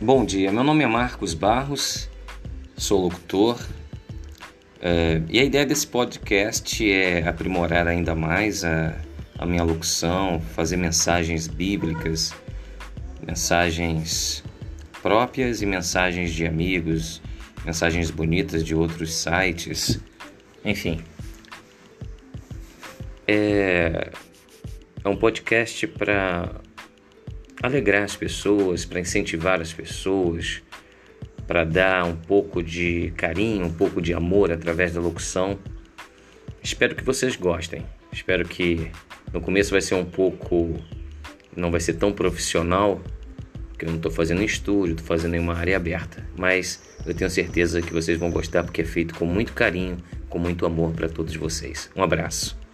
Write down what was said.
Bom dia, meu nome é Marcos Barros, sou locutor é, e a ideia desse podcast é aprimorar ainda mais a, a minha locução, fazer mensagens bíblicas, mensagens próprias e mensagens de amigos, mensagens bonitas de outros sites, enfim. É, é um podcast para alegrar as pessoas, para incentivar as pessoas, para dar um pouco de carinho, um pouco de amor através da locução. Espero que vocês gostem. Espero que no começo vai ser um pouco, não vai ser tão profissional, porque eu não estou fazendo em estúdio, estou fazendo em uma área aberta. Mas eu tenho certeza que vocês vão gostar porque é feito com muito carinho, com muito amor para todos vocês. Um abraço.